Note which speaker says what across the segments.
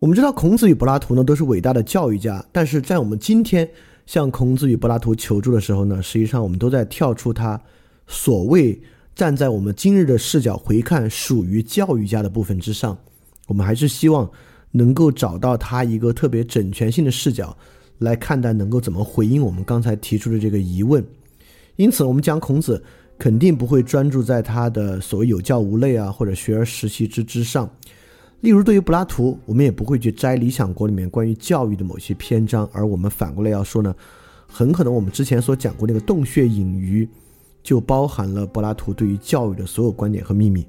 Speaker 1: 我们知道孔子与柏拉图呢都是伟大的教育家，但是在我们今天向孔子与柏拉图求助的时候呢，实际上我们都在跳出他所谓站在我们今日的视角回看属于教育家的部分之上，我们还是希望能够找到他一个特别整全性的视角来看待，能够怎么回应我们刚才提出的这个疑问。因此，我们讲孔子肯定不会专注在他的所谓有教无类啊，或者学而时习之之上。例如，对于柏拉图，我们也不会去摘《理想国》里面关于教育的某些篇章，而我们反过来要说呢，很可能我们之前所讲过那个洞穴隐喻，就包含了柏拉图对于教育的所有观点和秘密。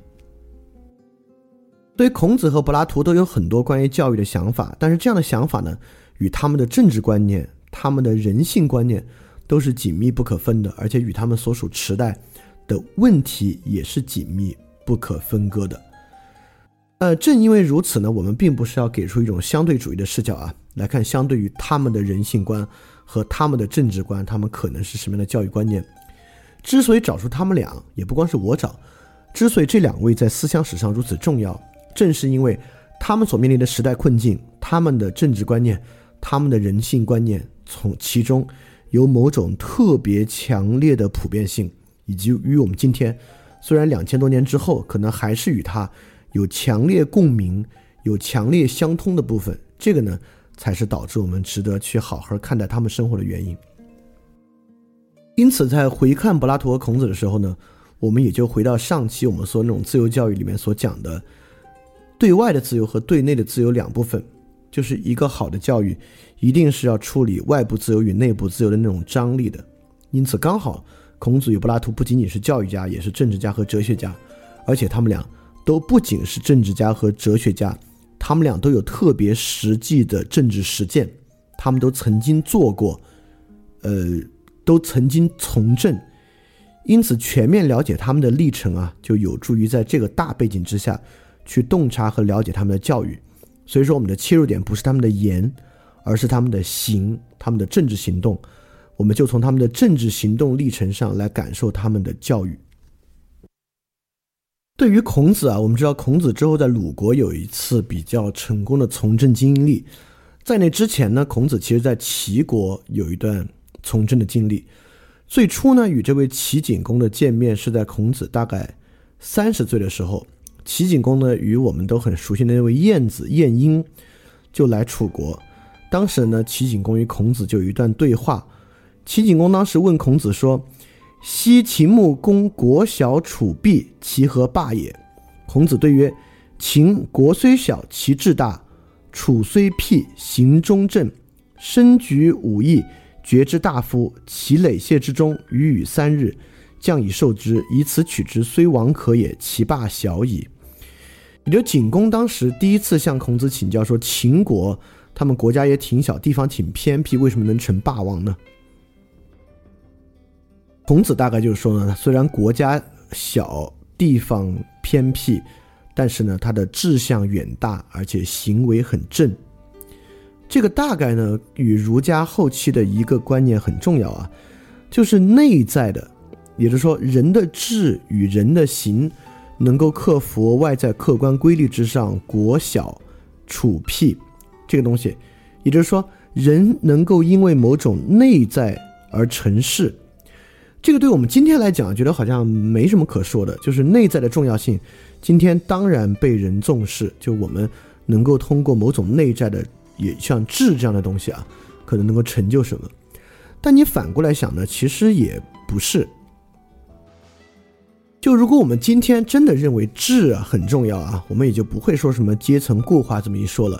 Speaker 1: 对于孔子和柏拉图都有很多关于教育的想法，但是这样的想法呢，与他们的政治观念、他们的人性观念都是紧密不可分的，而且与他们所属时代的问题也是紧密不可分割的。呃，正因为如此呢，我们并不是要给出一种相对主义的视角啊，来看相对于他们的人性观和他们的政治观，他们可能是什么样的教育观念。之所以找出他们俩，也不光是我找，之所以这两位在思想史上如此重要，正是因为他们所面临的时代困境、他们的政治观念、他们的人性观念，从其中有某种特别强烈的普遍性，以及与我们今天虽然两千多年之后，可能还是与他。有强烈共鸣、有强烈相通的部分，这个呢，才是导致我们值得去好好看待他们生活的原因。因此，在回看柏拉图和孔子的时候呢，我们也就回到上期我们说那种自由教育里面所讲的，对外的自由和对内的自由两部分，就是一个好的教育一定是要处理外部自由与内部自由的那种张力的。因此，刚好孔子与柏拉图不仅仅是教育家，也是政治家和哲学家，而且他们俩。都不仅是政治家和哲学家，他们俩都有特别实际的政治实践，他们都曾经做过，呃，都曾经从政，因此全面了解他们的历程啊，就有助于在这个大背景之下去洞察和了解他们的教育。所以说，我们的切入点不是他们的言，而是他们的行，他们的政治行动，我们就从他们的政治行动历程上来感受他们的教育。对于孔子啊，我们知道孔子之后在鲁国有一次比较成功的从政经历，在那之前呢，孔子其实在齐国有一段从政的经历。最初呢，与这位齐景公的见面是在孔子大概三十岁的时候。齐景公呢，与我们都很熟悉的那位晏子晏婴就来楚国。当时呢，齐景公与孔子就有一段对话。齐景公当时问孔子说。昔秦穆公国小，楚毕，其何霸也？孔子对曰：秦国虽小，其志大；楚虽辟，行中正。身举武艺，决之大夫，其累谢之中，与与三日，将以受之。以此取之，虽王可也，其霸小矣。也就景公当时第一次向孔子请教说：秦国他们国家也挺小，地方挺偏僻，为什么能成霸王呢？孔子大概就是说呢，虽然国家小，地方偏僻，但是呢，他的志向远大，而且行为很正。这个大概呢，与儒家后期的一个观念很重要啊，就是内在的，也就是说，人的志与人的行，能够克服外在客观规律之上国小、处僻这个东西，也就是说，人能够因为某种内在而成事。这个对我们今天来讲，觉得好像没什么可说的，就是内在的重要性。今天当然被人重视，就我们能够通过某种内在的，也像智这样的东西啊，可能能够成就什么。但你反过来想呢，其实也不是。就如果我们今天真的认为智啊很重要啊，我们也就不会说什么阶层固化这么一说了，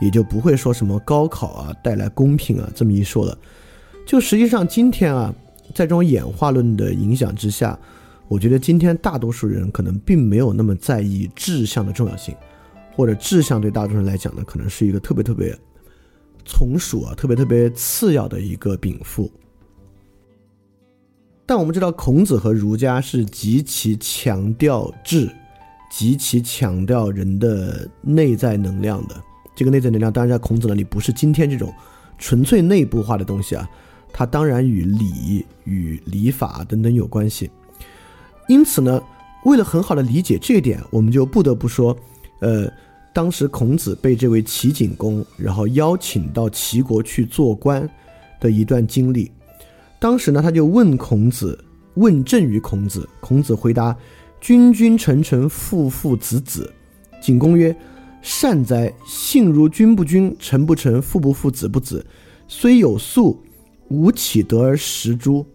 Speaker 1: 也就不会说什么高考啊带来公平啊这么一说了。就实际上今天啊。在这种演化论的影响之下，我觉得今天大多数人可能并没有那么在意志向的重要性，或者志向对大多数人来讲呢，可能是一个特别特别从属啊、特别特别次要的一个禀赋。但我们知道，孔子和儒家是极其强调智，极其强调人的内在能量的。这个内在能量，当然在孔子那里不是今天这种纯粹内部化的东西啊。它当然与礼、与礼法等等有关系，因此呢，为了很好的理解这一点，我们就不得不说，呃，当时孔子被这位齐景公，然后邀请到齐国去做官的一段经历。当时呢，他就问孔子，问政于孔子。孔子回答：“君君臣臣，父父子子。”景公曰：“善哉！信如君不君，臣不臣，父不父，子不子。虽有粟，吾岂得而食诸？”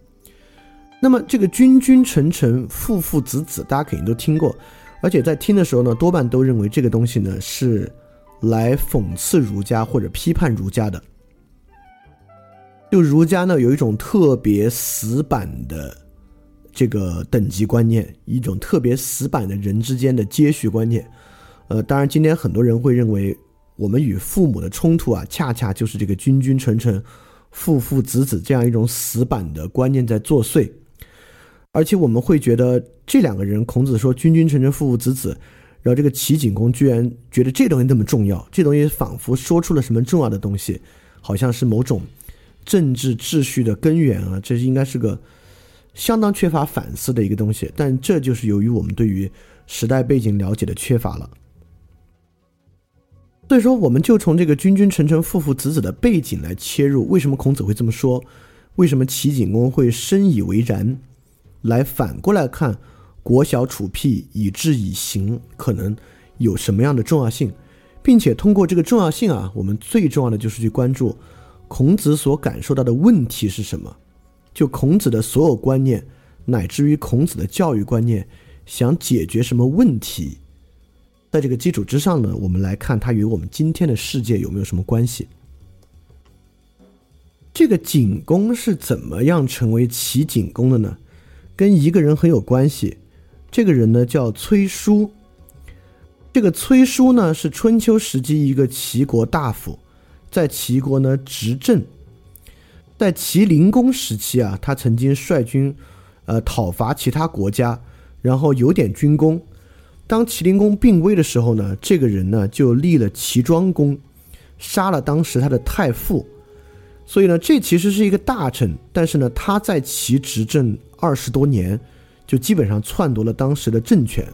Speaker 1: 那么这个“君君臣臣，父父子子”，大家肯定都听过。而且在听的时候呢，多半都认为这个东西呢是来讽刺儒家或者批判儒家的。就儒家呢有一种特别死板的这个等级观念，一种特别死板的人之间的接续观念。呃，当然今天很多人会认为我们与父母的冲突啊，恰恰就是这个君君臣臣、父父子子这样一种死板的观念在作祟。而且我们会觉得这两个人，孔子说“君君臣臣，父父子子”，然后这个齐景公居然觉得这东西那么重要，这东西仿佛说出了什么重要的东西，好像是某种政治秩序的根源啊！这应该是个相当缺乏反思的一个东西。但这就是由于我们对于时代背景了解的缺乏了。所以说，我们就从这个“君君臣臣，父父子子”的背景来切入，为什么孔子会这么说？为什么齐景公会深以为然？来反过来看，国小处辟以治以行，可能有什么样的重要性，并且通过这个重要性啊，我们最重要的就是去关注孔子所感受到的问题是什么，就孔子的所有观念，乃至于孔子的教育观念，想解决什么问题，在这个基础之上呢，我们来看它与我们今天的世界有没有什么关系。这个景公是怎么样成为齐景公的呢？跟一个人很有关系，这个人呢叫崔叔。这个崔叔呢是春秋时期一个齐国大夫，在齐国呢执政。在齐灵公时期啊，他曾经率军，呃讨伐其他国家，然后有点军功。当齐灵公病危的时候呢，这个人呢就立了齐庄公，杀了当时他的太傅。所以呢，这其实是一个大臣，但是呢，他在齐执政二十多年，就基本上篡夺了当时的政权。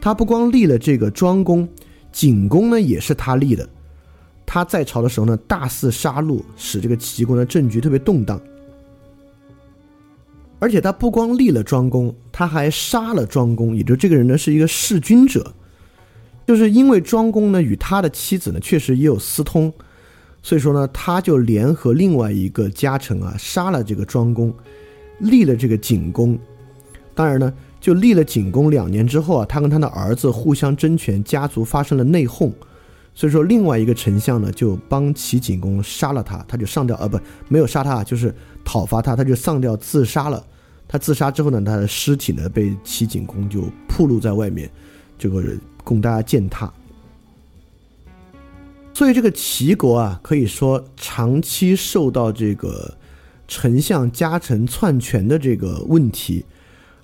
Speaker 1: 他不光立了这个庄公，景公呢也是他立的。他在朝的时候呢，大肆杀戮，使这个齐国的政局特别动荡。而且他不光立了庄公，他还杀了庄公，也就这个人呢是一个弑君者，就是因为庄公呢与他的妻子呢确实也有私通。所以说呢，他就联合另外一个家臣啊，杀了这个庄公，立了这个景公。当然呢，就立了景公两年之后啊，他跟他的儿子互相争权，家族发生了内讧。所以说，另外一个丞相呢，就帮齐景公杀了他，他就上吊，呃，不，没有杀他，就是讨伐他，他就上吊自杀了。他自杀之后呢，他的尸体呢被齐景公就暴露在外面，这个供大家践踏。所以这个齐国啊，可以说长期受到这个丞相家臣篡权的这个问题，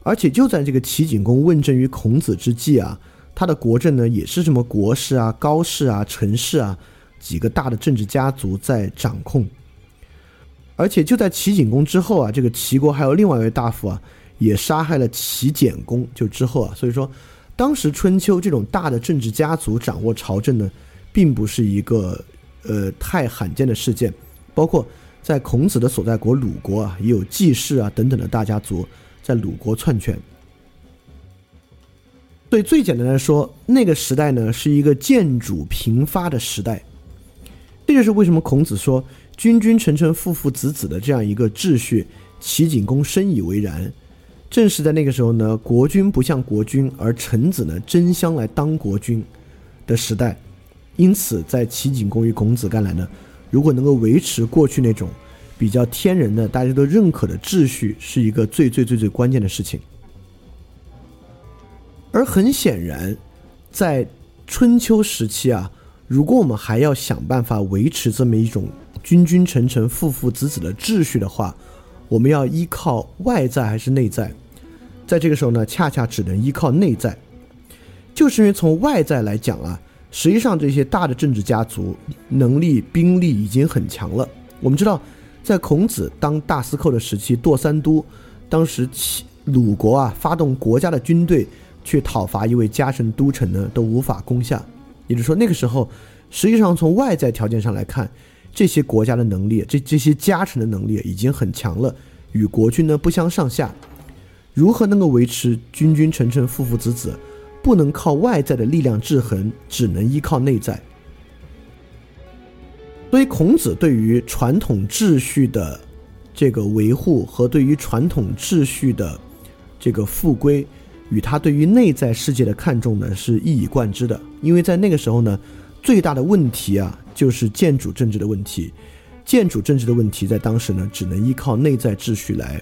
Speaker 1: 而且就在这个齐景公问政于孔子之际啊，他的国政呢也是什么国士啊、高士啊、陈氏啊几个大的政治家族在掌控，而且就在齐景公之后啊，这个齐国还有另外一位大夫啊，也杀害了齐简公，就之后啊，所以说当时春秋这种大的政治家族掌握朝政呢。并不是一个呃太罕见的事件，包括在孔子的所在国鲁国啊，也有季氏啊等等的大家族在鲁国篡权。所以最简单来说，那个时代呢是一个建主频发的时代，这就是为什么孔子说“君君臣臣，父父子子”的这样一个秩序，齐景公深以为然。正是在那个时候呢，国君不像国君，而臣子呢争相来当国君的时代。因此，在齐景公与孔子看来呢，如果能够维持过去那种比较天人的、大家都认可的秩序，是一个最最最最关键的事情。而很显然，在春秋时期啊，如果我们还要想办法维持这么一种君君臣臣、父父子子的秩序的话，我们要依靠外在还是内在？在这个时候呢，恰恰只能依靠内在，就是因为从外在来讲啊。实际上，这些大的政治家族能力、兵力已经很强了。我们知道，在孔子当大司寇的时期，堕三都，当时齐鲁国啊发动国家的军队去讨伐一位家臣都城呢，都无法攻下。也就是说，那个时候实际上从外在条件上来看，这些国家的能力，这这些家臣的能力已经很强了，与国君呢不相上下。如何能够维持君君臣臣父父子子？不能靠外在的力量制衡，只能依靠内在。所以，孔子对于传统秩序的这个维护和对于传统秩序的这个复归，与他对于内在世界的看重呢，是一以贯之的。因为在那个时候呢，最大的问题啊，就是建主政治的问题。建主政治的问题在当时呢，只能依靠内在秩序来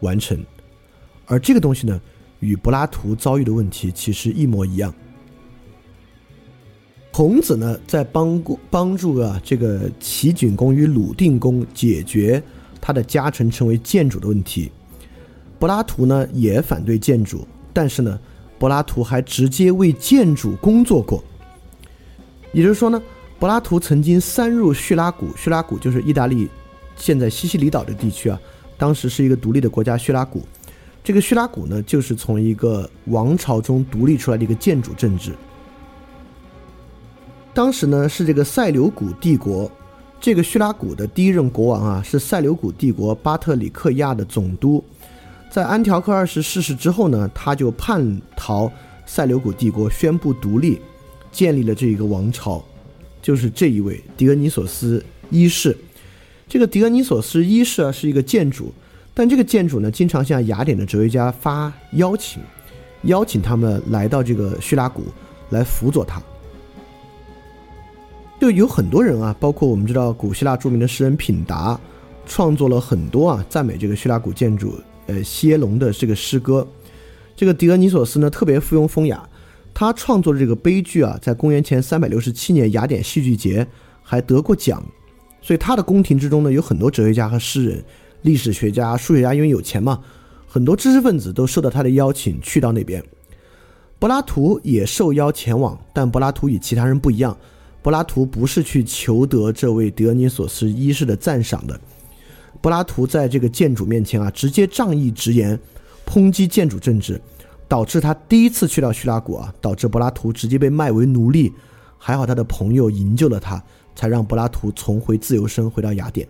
Speaker 1: 完成。而这个东西呢，与柏拉图遭遇的问题其实一模一样。孔子呢，在帮帮助啊这个齐景公与鲁定公解决他的家臣成为建主的问题。柏拉图呢也反对建主，但是呢，柏拉图还直接为建主工作过。也就是说呢，柏拉图曾经三入叙拉古，叙拉古就是意大利现在西西里岛的地区啊，当时是一个独立的国家，叙拉古。这个叙拉古呢，就是从一个王朝中独立出来的一个建主政治。当时呢是这个塞琉古帝国，这个叙拉古的第一任国王啊是塞琉古帝国巴特里克亚的总督，在安条克二世逝世之后呢，他就叛逃塞琉古帝国，宣布独立，建立了这一个王朝，就是这一位狄俄尼索斯一世。这个狄俄尼索斯一世啊是一个建主，但这个建主呢经常向雅典的哲学家发邀请，邀请他们来到这个叙拉古来辅佐他。就有很多人啊，包括我们知道古希腊著名的诗人品达，创作了很多啊赞美这个叙拉古建筑，呃西耶龙的这个诗歌。这个狄俄尼索斯呢特别附庸风雅，他创作的这个悲剧啊，在公元前三百六十七年雅典戏剧节还得过奖。所以他的宫廷之中呢，有很多哲学家和诗人、历史学家、数学家，因为有钱嘛，很多知识分子都受到他的邀请去到那边。柏拉图也受邀前往，但柏拉图与其他人不一样。柏拉图不是去求得这位狄俄尼索斯一世的赞赏的，柏拉图在这个建主面前啊，直接仗义直言，抨击建主政治，导致他第一次去到叙拉古啊，导致柏拉图直接被卖为奴隶，还好他的朋友营救了他，才让柏拉图重回自由身，回到雅典。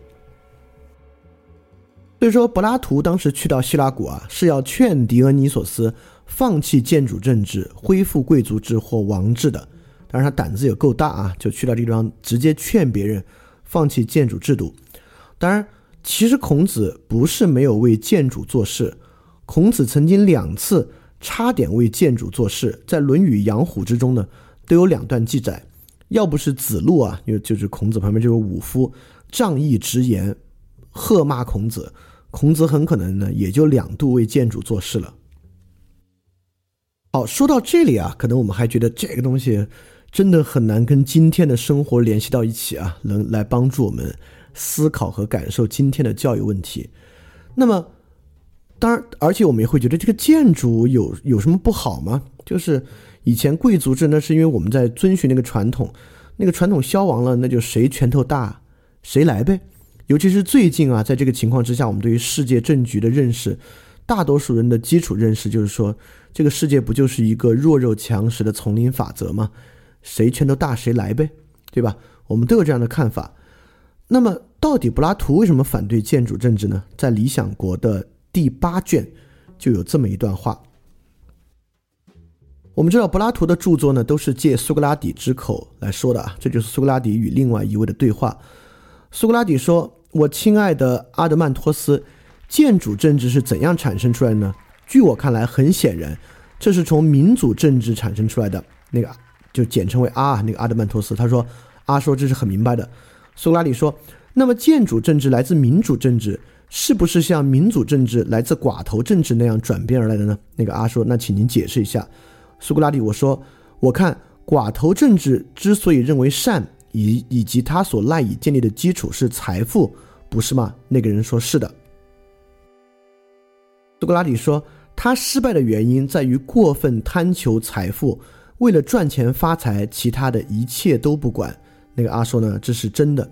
Speaker 1: 所以说，柏拉图当时去到希拉古啊，是要劝狄俄尼索斯放弃建主政治，恢复贵族制或王制的。当然，他胆子也够大啊，就去到这个地方，直接劝别人放弃建主制度。当然，其实孔子不是没有为建主做事，孔子曾经两次差点为建主做事，在《论语·养虎》之中呢，都有两段记载。要不是子路啊，因为就是孔子旁边就是武夫，仗义直言，喝骂孔子，孔子很可能呢也就两度为建主做事了。好，说到这里啊，可能我们还觉得这个东西。真的很难跟今天的生活联系到一起啊，能来帮助我们思考和感受今天的教育问题。那么，当然，而且我们也会觉得这个建筑有有什么不好吗？就是以前贵族制那，是因为我们在遵循那个传统，那个传统消亡了，那就谁拳头大谁来呗。尤其是最近啊，在这个情况之下，我们对于世界政局的认识，大多数人的基础认识就是说，这个世界不就是一个弱肉强食的丛林法则吗？谁拳头大谁来呗，对吧？我们都有这样的看法。那么，到底柏拉图为什么反对建主政治呢？在《理想国》的第八卷就有这么一段话。我们知道，柏拉图的著作呢，都是借苏格拉底之口来说的啊。这就是苏格拉底与另外一位的对话。苏格拉底说：“我亲爱的阿德曼托斯，建主政治是怎样产生出来的呢？据我看来，很显然，这是从民主政治产生出来的。那个。”就简称为阿那个阿德曼托斯，他说阿说这是很明白的。苏格拉底说，那么建主政治来自民主政治，是不是像民主政治来自寡头政治那样转变而来的呢？那个阿说，那请您解释一下。苏格拉底，我说，我看寡头政治之所以认为善，以以及他所赖以建立的基础是财富，不是吗？那个人说是的。苏格拉底说，他失败的原因在于过分贪求财富。为了赚钱发财，其他的一切都不管。那个阿说呢，这是真的。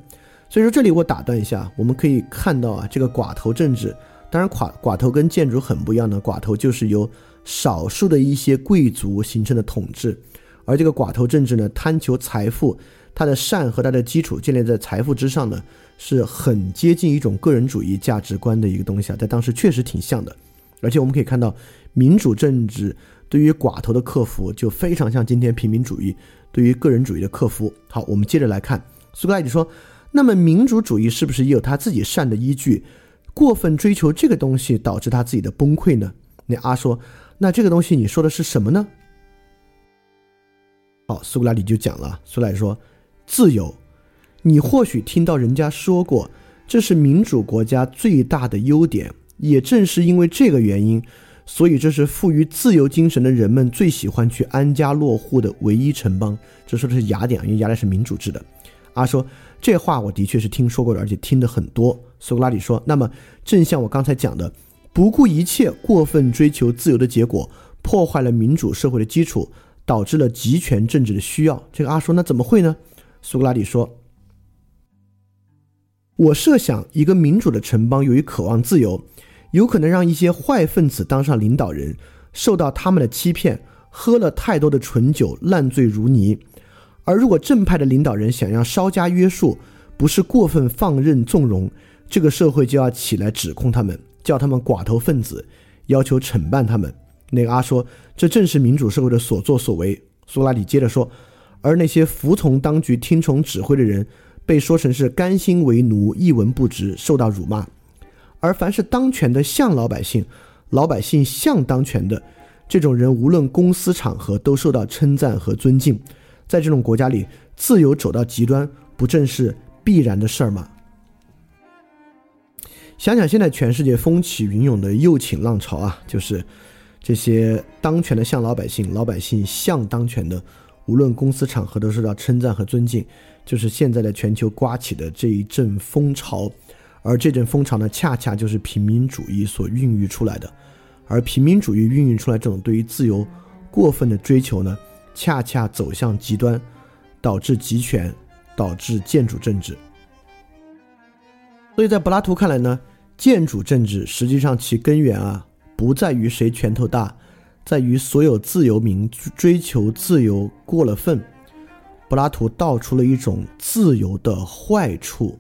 Speaker 1: 所以说这里我打断一下，我们可以看到啊，这个寡头政治，当然寡寡头跟建筑很不一样的，寡头就是由少数的一些贵族形成的统治，而这个寡头政治呢，贪求财富，它的善和它的基础建立在财富之上呢，是很接近一种个人主义价值观的一个东西啊，在当时确实挺像的。而且我们可以看到，民主政治对于寡头的克服，就非常像今天平民主义对于个人主义的克服。好，我们接着来看，苏格拉底说，那么民主主义是不是也有他自己善的依据？过分追求这个东西导致他自己的崩溃呢？那阿说，那这个东西你说的是什么呢？好，苏格拉底就讲了，苏格拉底说，自由，你或许听到人家说过，这是民主国家最大的优点。也正是因为这个原因，所以这是富于自由精神的人们最喜欢去安家落户的唯一城邦。这说的是雅典，因为雅典是民主制的。阿说这话我的确是听说过的，而且听得很多。苏格拉底说：“那么，正像我刚才讲的，不顾一切过分追求自由的结果，破坏了民主社会的基础，导致了集权政治的需要。”这个阿说那怎么会呢？苏格拉底说。我设想，一个民主的城邦由于渴望自由，有可能让一些坏分子当上领导人，受到他们的欺骗，喝了太多的醇酒，烂醉如泥；而如果正派的领导人想要稍加约束，不是过分放任纵容，这个社会就要起来指控他们，叫他们寡头分子，要求惩办他们。那个阿说，这正是民主社会的所作所为。苏拉里接着说，而那些服从当局、听从指挥的人。被说成是甘心为奴、一文不值，受到辱骂；而凡是当权的像老百姓，老百姓像当权的这种人，无论公司场合都受到称赞和尊敬。在这种国家里，自由走到极端，不正是必然的事儿吗？想想现在全世界风起云涌的右倾浪潮啊，就是这些当权的像老百姓，老百姓像当权的，无论公司场合都受到称赞和尊敬。就是现在的全球刮起的这一阵风潮，而这阵风潮呢，恰恰就是平民主义所孕育出来的，而平民主义孕育出来这种对于自由过分的追求呢，恰恰走向极端，导致集权，导致建主政治。所以在柏拉图看来呢，建主政治实际上其根源啊，不在于谁拳头大，在于所有自由民追求自由过了分。柏拉图道出了一种自由的坏处，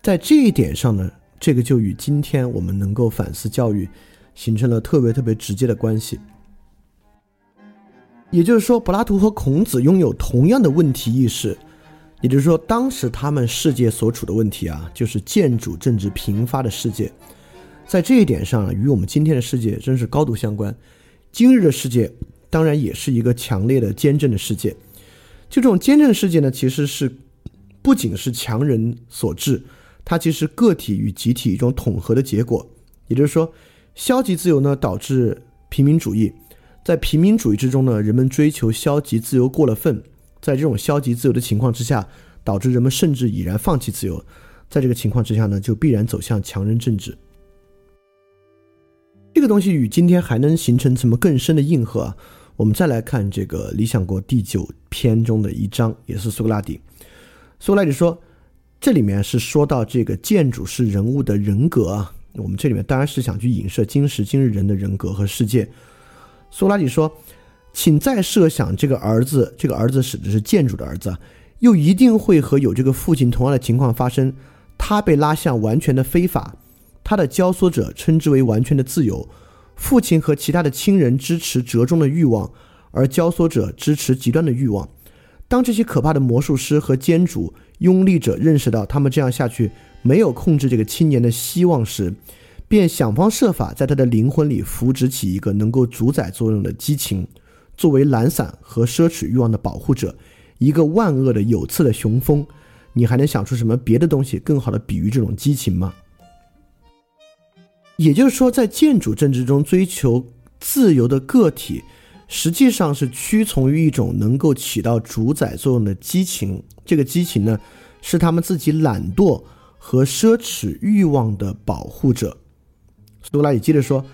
Speaker 1: 在这一点上呢，这个就与今天我们能够反思教育形成了特别特别直接的关系。也就是说，柏拉图和孔子拥有同样的问题意识，也就是说，当时他们世界所处的问题啊，就是建主政治频发的世界，在这一点上与我们今天的世界真是高度相关。今日的世界当然也是一个强烈的兼政的世界。就这种兼政世界呢，其实是不仅是强人所致，它其实个体与集体一种统合的结果。也就是说，消极自由呢导致平民主义，在平民主义之中呢，人们追求消极自由过了分，在这种消极自由的情况之下，导致人们甚至已然放弃自由。在这个情况之下呢，就必然走向强人政治。这个东西与今天还能形成什么更深的应和？啊？我们再来看这个《理想国》第九篇中的一章，也是苏格拉底。苏格拉底说，这里面是说到这个建筑是人物的人格啊。我们这里面当然是想去影射今时今日人的人格和世界。苏拉底说，请再设想这个儿子，这个儿子指的是建筑的儿子，又一定会和有这个父亲同样的情况发生。他被拉向完全的非法，他的教唆者称之为完全的自由。父亲和其他的亲人支持折中的欲望，而教唆者支持极端的欲望。当这些可怕的魔术师和监主拥立者认识到他们这样下去没有控制这个青年的希望时，便想方设法在他的灵魂里扶植起一个能够主宰作用的激情，作为懒散和奢侈欲望的保护者，一个万恶的有刺的雄蜂。你还能想出什么别的东西更好的比喻这种激情吗？也就是说，在建主政治中追求自由的个体，实际上是屈从于一种能够起到主宰作用的激情。这个激情呢，是他们自己懒惰和奢侈欲望的保护者。苏格拉底接着说，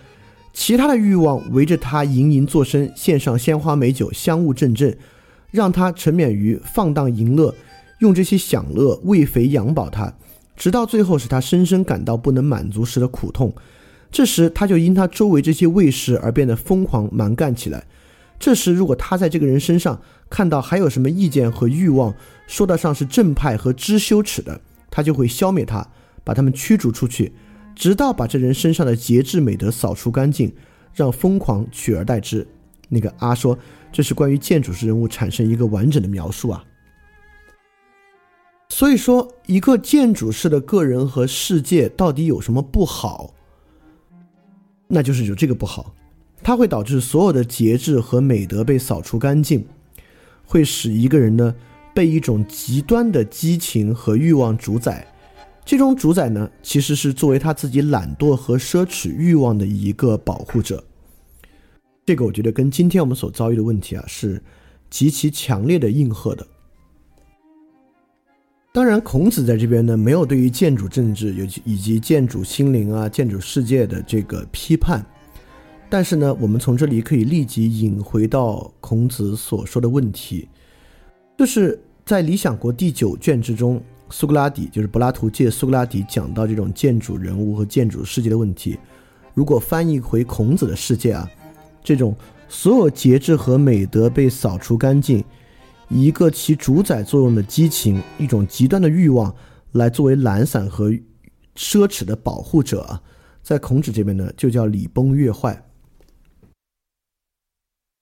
Speaker 1: 其他的欲望围着他盈盈作声，献上鲜花美酒，香雾阵阵，让他沉湎于放荡淫乐，用这些享乐喂肥养饱他。直到最后，使他深深感到不能满足时的苦痛。这时，他就因他周围这些卫士而变得疯狂蛮干起来。这时，如果他在这个人身上看到还有什么意见和欲望，说得上是正派和知羞耻的，他就会消灭他，把他们驱逐出去，直到把这人身上的节制美德扫除干净，让疯狂取而代之。那个阿说，这是关于建筑师人物产生一个完整的描述啊。所以说，一个建筑师的个人和世界到底有什么不好？那就是有这个不好，它会导致所有的节制和美德被扫除干净，会使一个人呢被一种极端的激情和欲望主宰。这种主宰呢，其实是作为他自己懒惰和奢侈欲望的一个保护者。这个我觉得跟今天我们所遭遇的问题啊，是极其强烈的应和的。当然，孔子在这边呢，没有对于建筑政治有以及建筑心灵啊、建筑世界的这个批判。但是呢，我们从这里可以立即引回到孔子所说的问题，就是在《理想国》第九卷之中，苏格拉底就是柏拉图借苏格拉底讲到这种建筑人物和建筑世界的问题。如果翻译回孔子的世界啊，这种所有节制和美德被扫除干净。一个起主宰作用的激情，一种极端的欲望，来作为懒散和奢侈的保护者啊，在孔子这边呢，就叫礼崩乐坏。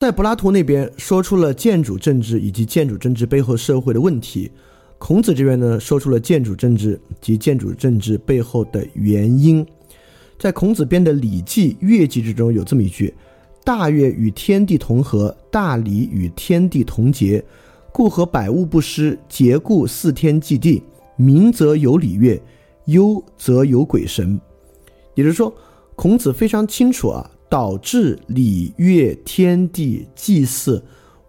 Speaker 1: 在柏拉图那边说出了建筑政治以及建筑政治背后社会的问题，孔子这边呢说出了建筑政治及建筑政治背后的原因。在孔子编的《礼记·乐记》之中有这么一句：“大乐与天地同和，大礼与天地同节。”故和百物不失，节故四天祭地，明则有礼乐，忧则有鬼神。也就是说，孔子非常清楚啊，导致礼乐天地祭祀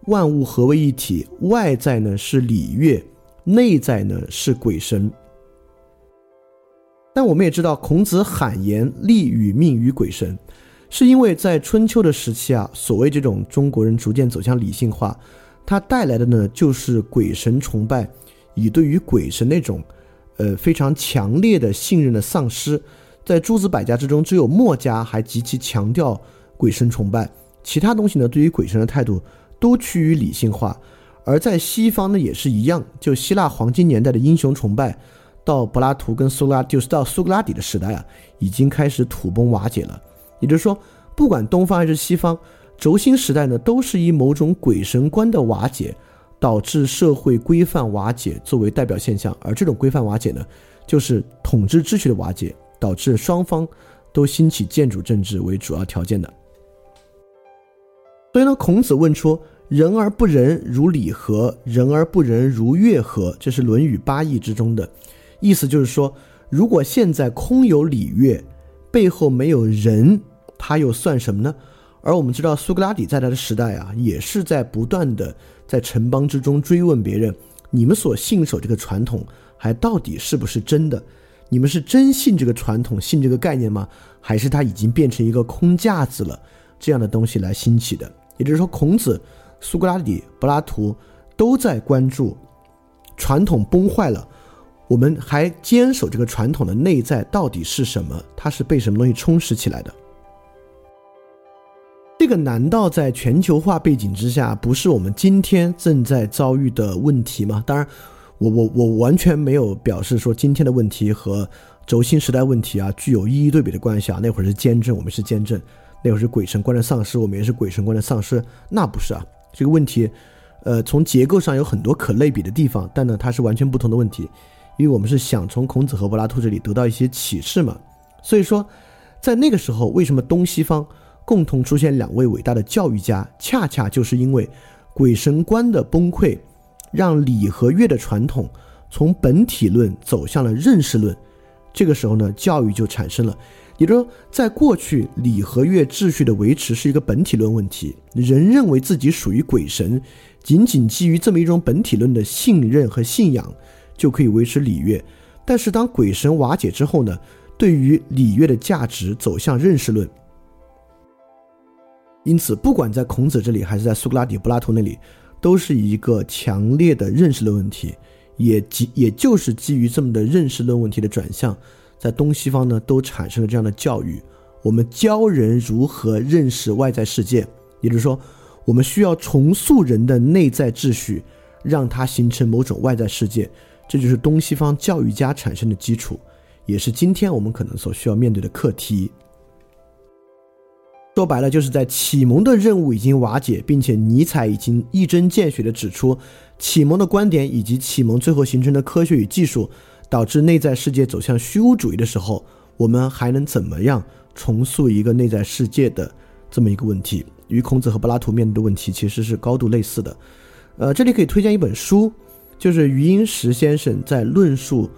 Speaker 1: 万物合为一体，外在呢是礼乐，内在呢是鬼神。但我们也知道，孔子罕言利与命于鬼神，是因为在春秋的时期啊，所谓这种中国人逐渐走向理性化。它带来的呢，就是鬼神崇拜，以对于鬼神那种，呃非常强烈的信任的丧失。在诸子百家之中，只有墨家还极其强调鬼神崇拜，其他东西呢，对于鬼神的态度都趋于理性化。而在西方呢，也是一样，就希腊黄金年代的英雄崇拜，到柏拉图跟苏格拉，就是到苏格拉底的时代啊，已经开始土崩瓦解了。也就是说，不管东方还是西方。轴心时代呢，都是以某种鬼神观的瓦解，导致社会规范瓦解作为代表现象，而这种规范瓦解呢，就是统治秩序的瓦解，导致双方都兴起建筑政治为主要条件的。所以呢，孔子问出“人而不仁，如礼何？人而不仁，如乐何？”这是《论语八义》之中的意思，就是说，如果现在空有礼乐，背后没有仁，他又算什么呢？而我们知道，苏格拉底在他的时代啊，也是在不断的在城邦之中追问别人：你们所信守这个传统，还到底是不是真的？你们是真信这个传统、信这个概念吗？还是它已经变成一个空架子了？这样的东西来兴起的。也就是说，孔子、苏格拉底、柏拉图都在关注传统崩坏了，我们还坚守这个传统的内在到底是什么？它是被什么东西充实起来的？这个难道在全球化背景之下，不是我们今天正在遭遇的问题吗？当然，我我我完全没有表示说今天的问题和轴心时代问题啊具有一一对比的关系啊。那会儿是坚贞，我们是坚贞；那会儿是鬼神观的丧失，我们也是鬼神观的丧失。那不是啊，这个问题，呃，从结构上有很多可类比的地方，但呢，它是完全不同的问题，因为我们是想从孔子和柏拉图这里得到一些启示嘛。所以说，在那个时候，为什么东西方？共同出现两位伟大的教育家，恰恰就是因为鬼神观的崩溃，让礼和乐的传统从本体论走向了认识论。这个时候呢，教育就产生了。也就是说，在过去，礼和乐秩序的维持是一个本体论问题，人认为自己属于鬼神，仅仅基于这么一种本体论的信任和信仰，就可以维持礼乐。但是，当鬼神瓦解之后呢，对于礼乐的价值走向认识论。因此，不管在孔子这里还是在苏格拉底、柏拉图那里，都是一个强烈的认识论问题，也基也就是基于这么的认识论问题的转向，在东西方呢都产生了这样的教育。我们教人如何认识外在世界，也就是说，我们需要重塑人的内在秩序，让它形成某种外在世界，这就是东西方教育家产生的基础，也是今天我们可能所需要面对的课题。说白了，就是在启蒙的任务已经瓦解，并且尼采已经一针见血地指出，启蒙的观点以及启蒙最后形成的科学与技术，导致内在世界走向虚无主义的时候，我们还能怎么样重塑一个内在世界的这么一个问题？与孔子和柏拉图面对的问题其实是高度类似的。呃，这里可以推荐一本书，就是余英时先生在论述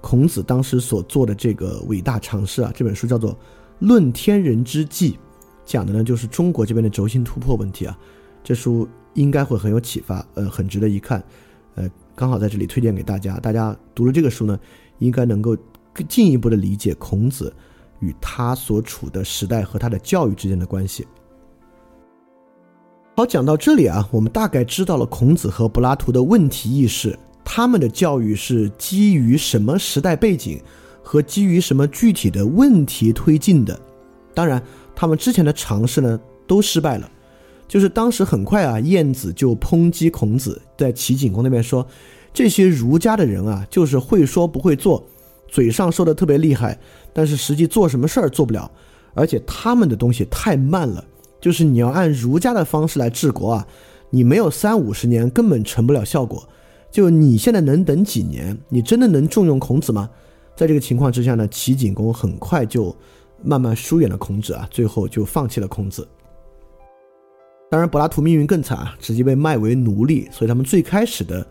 Speaker 1: 孔子当时所做的这个伟大尝试啊。这本书叫做《论天人之际》。讲的呢就是中国这边的轴心突破问题啊，这书应该会很有启发，呃，很值得一看，呃，刚好在这里推荐给大家。大家读了这个书呢，应该能够更进一步的理解孔子与他所处的时代和他的教育之间的关系。好，讲到这里啊，我们大概知道了孔子和柏拉图的问题意识，他们的教育是基于什么时代背景和基于什么具体的问题推进的。当然。他们之前的尝试呢，都失败了。就是当时很快啊，晏子就抨击孔子，在齐景公那边说，这些儒家的人啊，就是会说不会做，嘴上说的特别厉害，但是实际做什么事儿做不了，而且他们的东西太慢了。就是你要按儒家的方式来治国啊，你没有三五十年根本成不了效果。就你现在能等几年？你真的能重用孔子吗？在这个情况之下呢，齐景公很快就。慢慢疏远了孔子啊，最后就放弃了孔子。当然，柏拉图命运更惨啊，直接被卖为奴隶。所以他们最开始的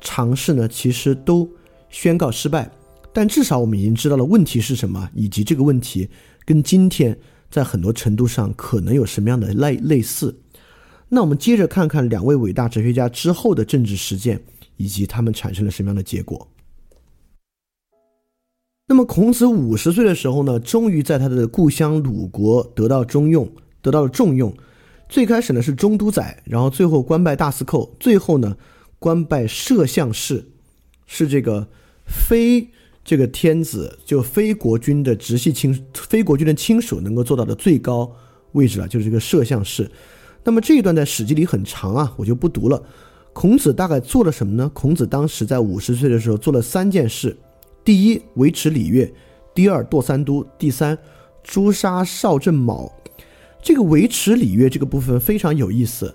Speaker 1: 尝试呢，其实都宣告失败。但至少我们已经知道了问题是什么，以及这个问题跟今天在很多程度上可能有什么样的类类似。那我们接着看看两位伟大哲学家之后的政治实践，以及他们产生了什么样的结果。那么孔子五十岁的时候呢，终于在他的故乡鲁国得到重用，得到了重用。最开始呢是中都宰，然后最后官拜大司寇，最后呢官拜摄相士，是这个非这个天子就非国君的直系亲非国君的亲属能够做到的最高位置了，就是这个摄相士。那么这一段在《史记》里很长啊，我就不读了。孔子大概做了什么呢？孔子当时在五十岁的时候做了三件事。第一，维持礼乐；第二，堕三都；第三，诛杀少正卯。这个维持礼乐这个部分非常有意思，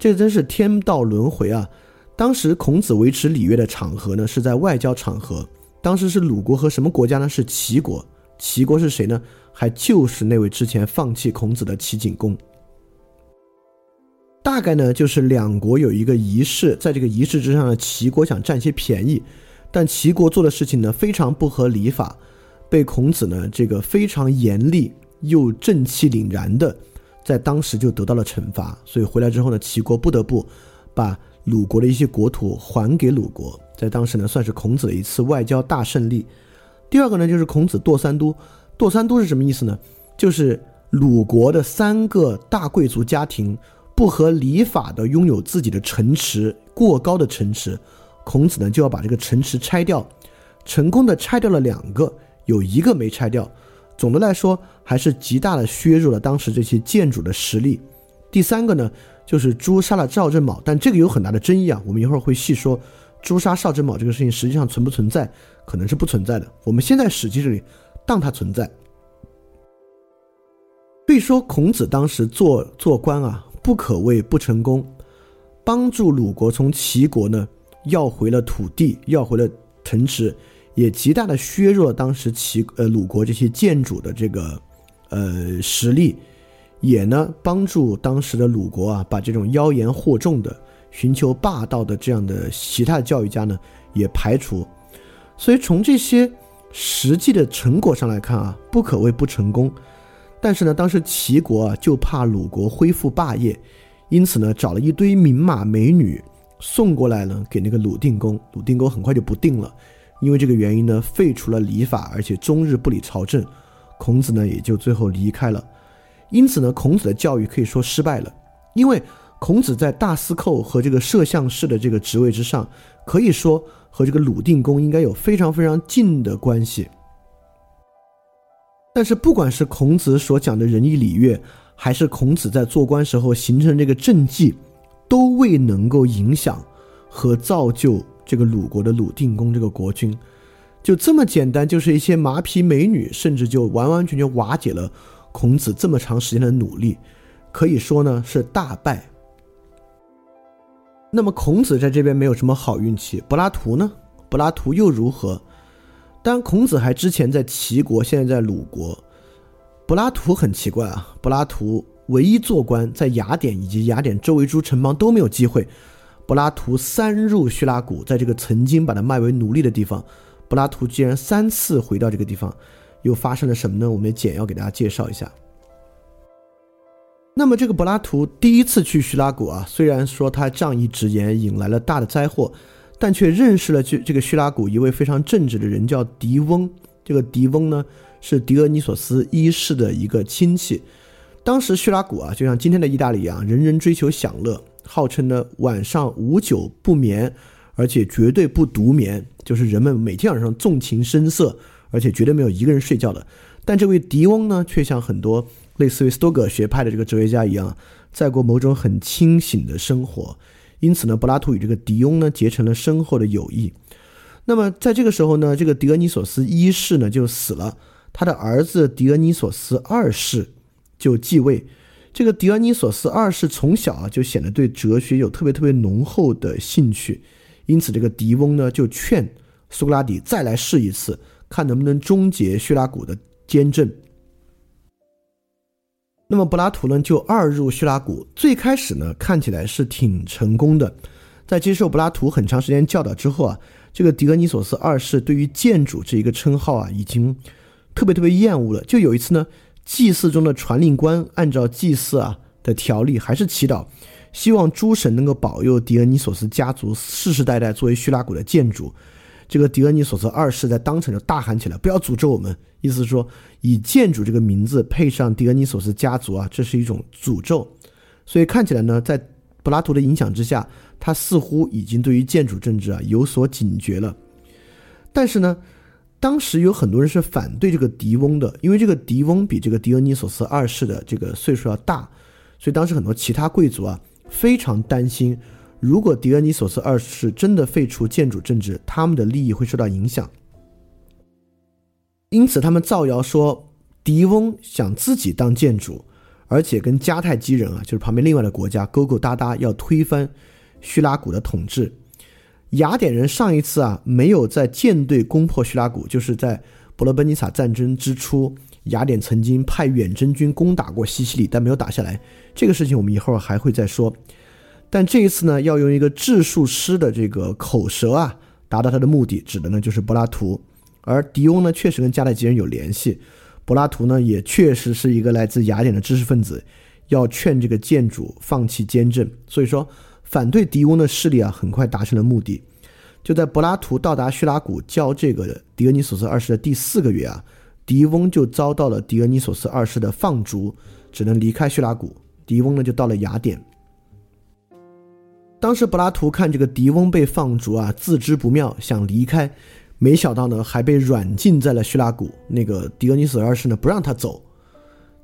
Speaker 1: 这真是天道轮回啊！当时孔子维持礼乐的场合呢，是在外交场合。当时是鲁国和什么国家呢？是齐国。齐国是谁呢？还就是那位之前放弃孔子的齐景公。大概呢，就是两国有一个仪式，在这个仪式之上呢，齐国想占些便宜。但齐国做的事情呢，非常不合礼法，被孔子呢这个非常严厉又正气凛然的，在当时就得到了惩罚。所以回来之后呢，齐国不得不把鲁国的一些国土还给鲁国，在当时呢算是孔子的一次外交大胜利。第二个呢，就是孔子堕三都。堕三都是什么意思呢？就是鲁国的三个大贵族家庭不合礼法的拥有自己的城池，过高的城池。孔子呢就要把这个城池拆掉，成功的拆掉了两个，有一个没拆掉。总的来说，还是极大的削弱了当时这些建筑的实力。第三个呢，就是诛杀了赵正宝，但这个有很大的争议啊。我们一会儿会细说，诛杀少正宝这个事情实际上存不存在，可能是不存在的。我们先在史记这里当它存在。可以说，孔子当时做做官啊，不可谓不成功，帮助鲁国从齐国呢。要回了土地，要回了城池，也极大的削弱了当时齐呃鲁国这些建筑的这个呃实力，也呢帮助当时的鲁国啊把这种妖言惑众的、寻求霸道的这样的其他教育家呢也排除。所以从这些实际的成果上来看啊，不可谓不成功。但是呢，当时齐国啊就怕鲁国恢复霸业，因此呢找了一堆名马美女。送过来呢，给那个鲁定公，鲁定公很快就不定了，因为这个原因呢，废除了礼法，而且终日不理朝政，孔子呢也就最后离开了。因此呢，孔子的教育可以说失败了，因为孔子在大司寇和这个摄相士的这个职位之上，可以说和这个鲁定公应该有非常非常近的关系。但是不管是孔子所讲的仁义礼乐，还是孔子在做官时候形成这个政绩，都未能够影响和造就这个鲁国的鲁定公这个国君。就这么简单，就是一些马匹美女，甚至就完完全全瓦解了孔子这么长时间的努力，可以说呢是大败。那么孔子在这边没有什么好运气，柏拉图呢？柏拉图又如何？当然，孔子还之前在齐国，现在在鲁国。柏拉图很奇怪啊，柏拉图唯一做官在雅典以及雅典周围诸城邦都没有机会。柏拉图三入叙拉古，在这个曾经把他卖为奴隶的地方，柏拉图竟然三次回到这个地方，又发生了什么呢？我们简要给大家介绍一下。那么这个柏拉图第一次去叙拉古啊，虽然说他仗义直言，引来了大的灾祸，但却认识了这这个叙拉古一位非常正直的人，叫狄翁。这个狄翁呢，是狄俄尼索斯一世的一个亲戚。当时叙拉古啊，就像今天的意大利一样，人人追求享乐，号称呢晚上无酒不眠，而且绝对不独眠，就是人们每天晚上纵情声色，而且绝对没有一个人睡觉的。但这位狄翁呢，却像很多。类似于斯多葛学派的这个哲学家一样，在过某种很清醒的生活，因此呢，柏拉图与这个狄翁呢结成了深厚的友谊。那么在这个时候呢，这个狄俄尼索斯一世呢就死了，他的儿子狄俄尼索斯二世就继位。这个狄俄尼索斯二世从小啊就显得对哲学有特别特别浓厚的兴趣，因此这个狄翁呢就劝苏格拉底再来试一次，看能不能终结叙拉古的监政。那么柏拉图呢，就二入叙拉古。最开始呢，看起来是挺成功的。在接受柏拉图很长时间教导之后啊，这个狄俄尼索斯二世对于建主这一个称号啊，已经特别特别厌恶了。就有一次呢，祭祀中的传令官按照祭祀啊的条例，还是祈祷，希望诸神能够保佑狄俄尼索斯家族世世代代作为叙拉古的建主。这个狄俄尼索斯二世在当场就大喊起来：“不要诅咒我们！”意思是说，以建主这个名字配上狄俄尼索斯家族啊，这是一种诅咒。所以看起来呢，在柏拉图的影响之下，他似乎已经对于建主政治啊有所警觉了。但是呢，当时有很多人是反对这个狄翁的，因为这个狄翁比这个狄俄尼索斯二世的这个岁数要大，所以当时很多其他贵族啊非常担心。如果狄俄尼索斯二世真的废除建主政治，他们的利益会受到影响。因此，他们造谣说狄翁想自己当建主，而且跟迦太基人啊，就是旁边另外的国家勾勾搭搭，要推翻叙拉古的统治。雅典人上一次啊，没有在舰队攻破叙拉古，就是在伯罗奔尼撒战争之初，雅典曾经派远征军攻打过西西里，但没有打下来。这个事情我们以后还会再说。但这一次呢，要用一个治术师的这个口舌啊，达到他的目的，指的呢就是柏拉图。而狄翁呢，确实跟迦太基人有联系。柏拉图呢，也确实是一个来自雅典的知识分子，要劝这个建主放弃监政。所以说，反对狄翁的势力啊，很快达成了目的。就在柏拉图到达叙拉古教这个狄俄尼索斯二世的第四个月啊，狄翁就遭到了狄俄尼索斯二世的放逐，只能离开叙拉古。狄翁呢，就到了雅典。当时柏拉图看这个狄翁被放逐啊，自知不妙，想离开，没想到呢还被软禁在了叙拉古。那个狄俄尼索二世呢不让他走，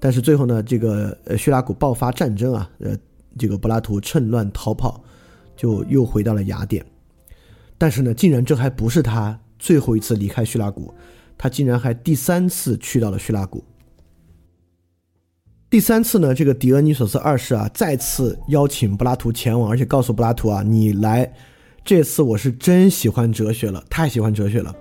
Speaker 1: 但是最后呢，这个呃叙拉古爆发战争啊，呃这个柏拉图趁乱逃跑，就又回到了雅典。但是呢，竟然这还不是他最后一次离开叙拉古，他竟然还第三次去到了叙拉古。第三次呢，这个狄俄尼索斯二世啊，再次邀请柏拉图前往，而且告诉柏拉图啊，你来，这次我是真喜欢哲学了，太喜欢哲学了。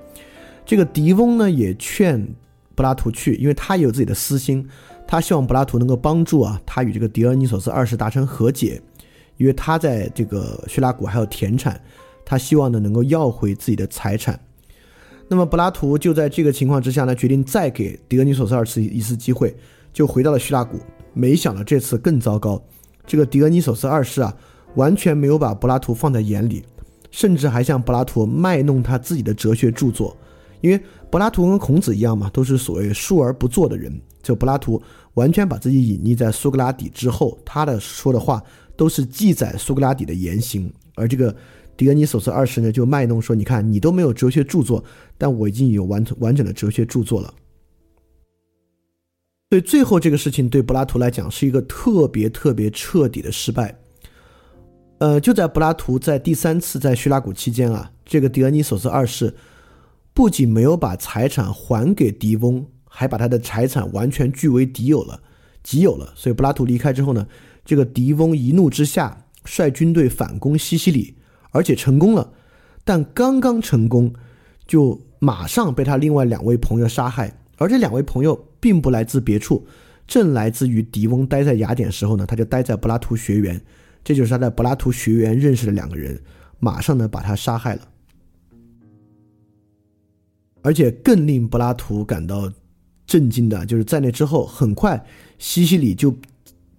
Speaker 1: 这个狄翁呢，也劝柏拉图去，因为他也有自己的私心，他希望柏拉图能够帮助啊，他与这个狄俄尼索斯二世达成和解，因为他在这个叙拉古还有田产，他希望呢能够要回自己的财产。那么柏拉图就在这个情况之下呢，决定再给狄俄尼索斯二世一次机会。就回到了叙拉古，没想到这次更糟糕。这个狄俄尼索斯二世啊，完全没有把柏拉图放在眼里，甚至还向柏拉图卖弄他自己的哲学著作。因为柏拉图跟孔子一样嘛，都是所谓述而不作的人。就柏拉图完全把自己隐匿在苏格拉底之后，他的说的话都是记载苏格拉底的言行。而这个狄俄尼索斯二世呢，就卖弄说：“你看，你都没有哲学著作，但我已经有完完整的哲学著作了。”所以最后这个事情对柏拉图来讲是一个特别特别彻底的失败。呃，就在柏拉图在第三次在叙拉古期间啊，这个狄俄尼索斯二世不仅没有把财产还给狄翁，还把他的财产完全据为己有了，己有了。所以柏拉图离开之后呢，这个狄翁一怒之下率军队反攻西西里，而且成功了。但刚刚成功，就马上被他另外两位朋友杀害。而这两位朋友并不来自别处，正来自于狄翁待在雅典时候呢，他就待在柏拉图学园，这就是他在柏拉图学园认识的两个人，马上呢把他杀害了。而且更令柏拉图感到震惊的就是在那之后，很快西西里就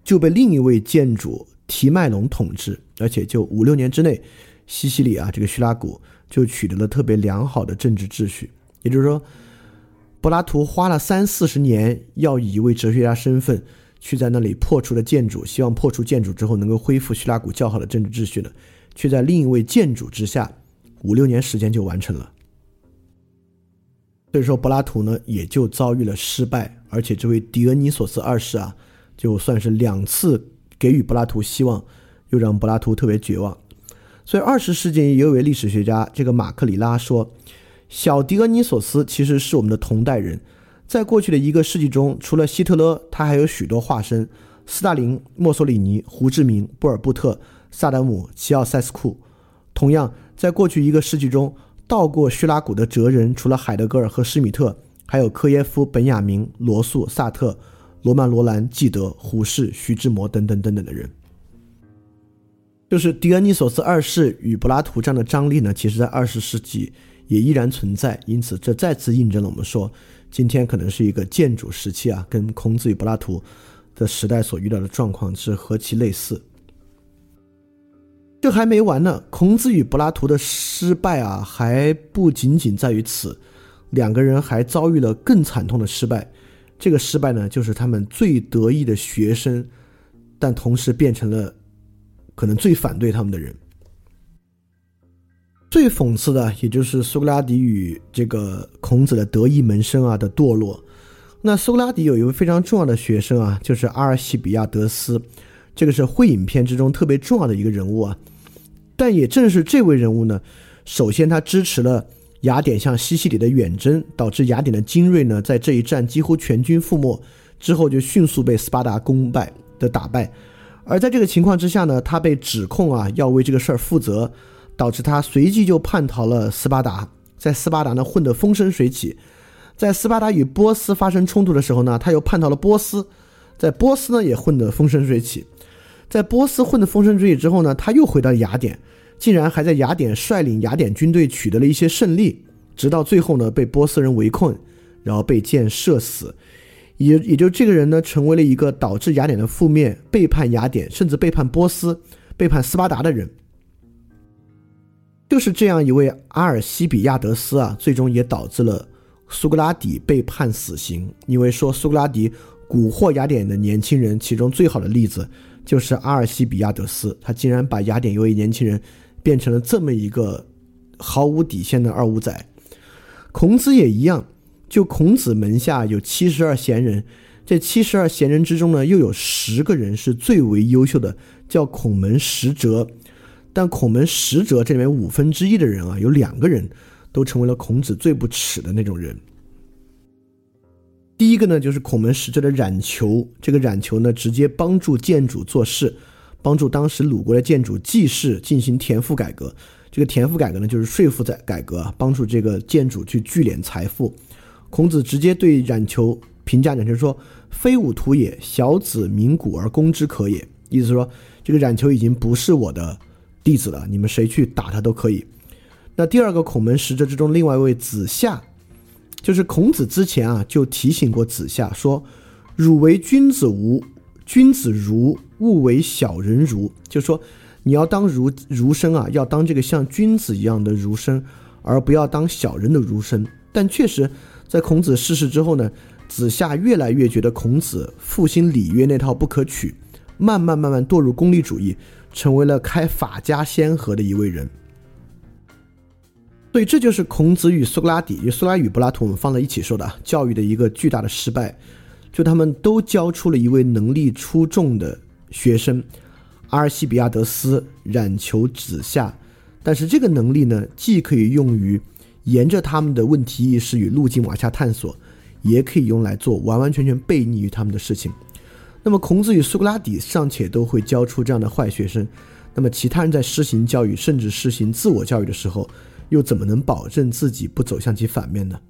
Speaker 1: 就被另一位建主提麦隆统治，而且就五六年之内，西西里啊这个叙拉古就取得了特别良好的政治秩序，也就是说。柏拉图花了三四十年，要以一位哲学家身份去在那里破除了建筑，希望破除建筑之后能够恢复叙拉古较好的政治秩序呢，却在另一位建主之下，五六年时间就完成了。所以说，柏拉图呢也就遭遇了失败，而且这位狄俄尼索斯二世啊，就算是两次给予柏拉图希望，又让柏拉图特别绝望。所以，二十世纪也有位历史学家，这个马克里拉说。小狄俄尼索斯其实是我们的同代人，在过去的一个世纪中，除了希特勒，他还有许多化身：斯大林、墨索里尼、胡志明、布尔布特、萨达姆、齐奥塞斯库。同样，在过去一个世纪中，到过叙拉古的哲人，除了海德格尔和施米特，还有科耶夫、本雅明、罗素、萨特、罗曼·罗兰、纪德、胡适、徐志摩等等等等的人。就是狄俄尼索斯二世与柏拉图这样的张力呢，其实在二十世纪。也依然存在，因此这再次印证了我们说，今天可能是一个建主时期啊，跟孔子与柏拉图的时代所遇到的状况是何其类似。这还没完呢，孔子与柏拉图的失败啊，还不仅仅在于此，两个人还遭遇了更惨痛的失败。这个失败呢，就是他们最得意的学生，但同时变成了可能最反对他们的人。最讽刺的，也就是苏格拉底与这个孔子的得意门生啊的堕落。那苏格拉底有一位非常重要的学生啊，就是阿尔西比亚德斯，这个是会影片之中特别重要的一个人物啊。但也正是这位人物呢，首先他支持了雅典向西西里的远征，导致雅典的精锐呢在这一战几乎全军覆没，之后就迅速被斯巴达攻败的打败。而在这个情况之下呢，他被指控啊要为这个事儿负责。导致他随即就叛逃了斯巴达，在斯巴达呢混得风生水起，在斯巴达与波斯发生冲突的时候呢，他又叛逃了波斯，在波斯呢也混得风生水起，在波斯混得风生水起之后呢，他又回到雅典，竟然还在雅典率领雅典军队取得了一些胜利，直到最后呢被波斯人围困，然后被箭射死，也也就这个人呢成为了一个导致雅典的覆灭、背叛雅典，甚至背叛波斯、背叛斯巴达的人。就是这样一位阿尔西比亚德斯啊，最终也导致了苏格拉底被判死刑。因为说苏格拉底蛊惑雅典的年轻人，其中最好的例子就是阿尔西比亚德斯，他竟然把雅典一位年轻人变成了这么一个毫无底线的二五仔。孔子也一样，就孔子门下有七十二贤人，这七十二贤人之中呢，又有十个人是最为优秀的，叫孔门十哲。但孔门十哲这里面五分之一的人啊，有两个人都成为了孔子最不耻的那种人。第一个呢，就是孔门十哲的冉求，这个冉求呢，直接帮助建主做事，帮助当时鲁国的建主季氏进行田赋改革。这个田赋改革呢，就是税赋在改革，帮助这个建主去聚敛财富。孔子直接对冉求评价冉求说：“非吾徒也，小子鸣鼓而攻之可也。”意思说，这个冉求已经不是我的。弟子了，你们谁去打他都可以。那第二个孔门十哲之中，另外一位子夏，就是孔子之前啊就提醒过子夏说：“汝为君子无君子如，勿为小人如。”就说你要当儒儒生啊，要当这个像君子一样的儒生，而不要当小人的儒生。但确实，在孔子逝世之后呢，子夏越来越觉得孔子复兴礼乐那套不可取，慢慢慢慢堕入功利主义。成为了开法家先河的一位人，所以这就是孔子与苏格拉底，与苏拉与柏拉图我们放在一起说的教育的一个巨大的失败。就他们都教出了一位能力出众的学生阿尔西比亚德斯冉求子夏，但是这个能力呢，既可以用于沿着他们的问题意识与路径往下探索，也可以用来做完完全全背逆于他们的事情。那么孔子与苏格拉底尚且都会教出这样的坏学生，那么其他人在施行教育甚至施行自我教育的时候，又怎么能保证自己不走向其反面呢？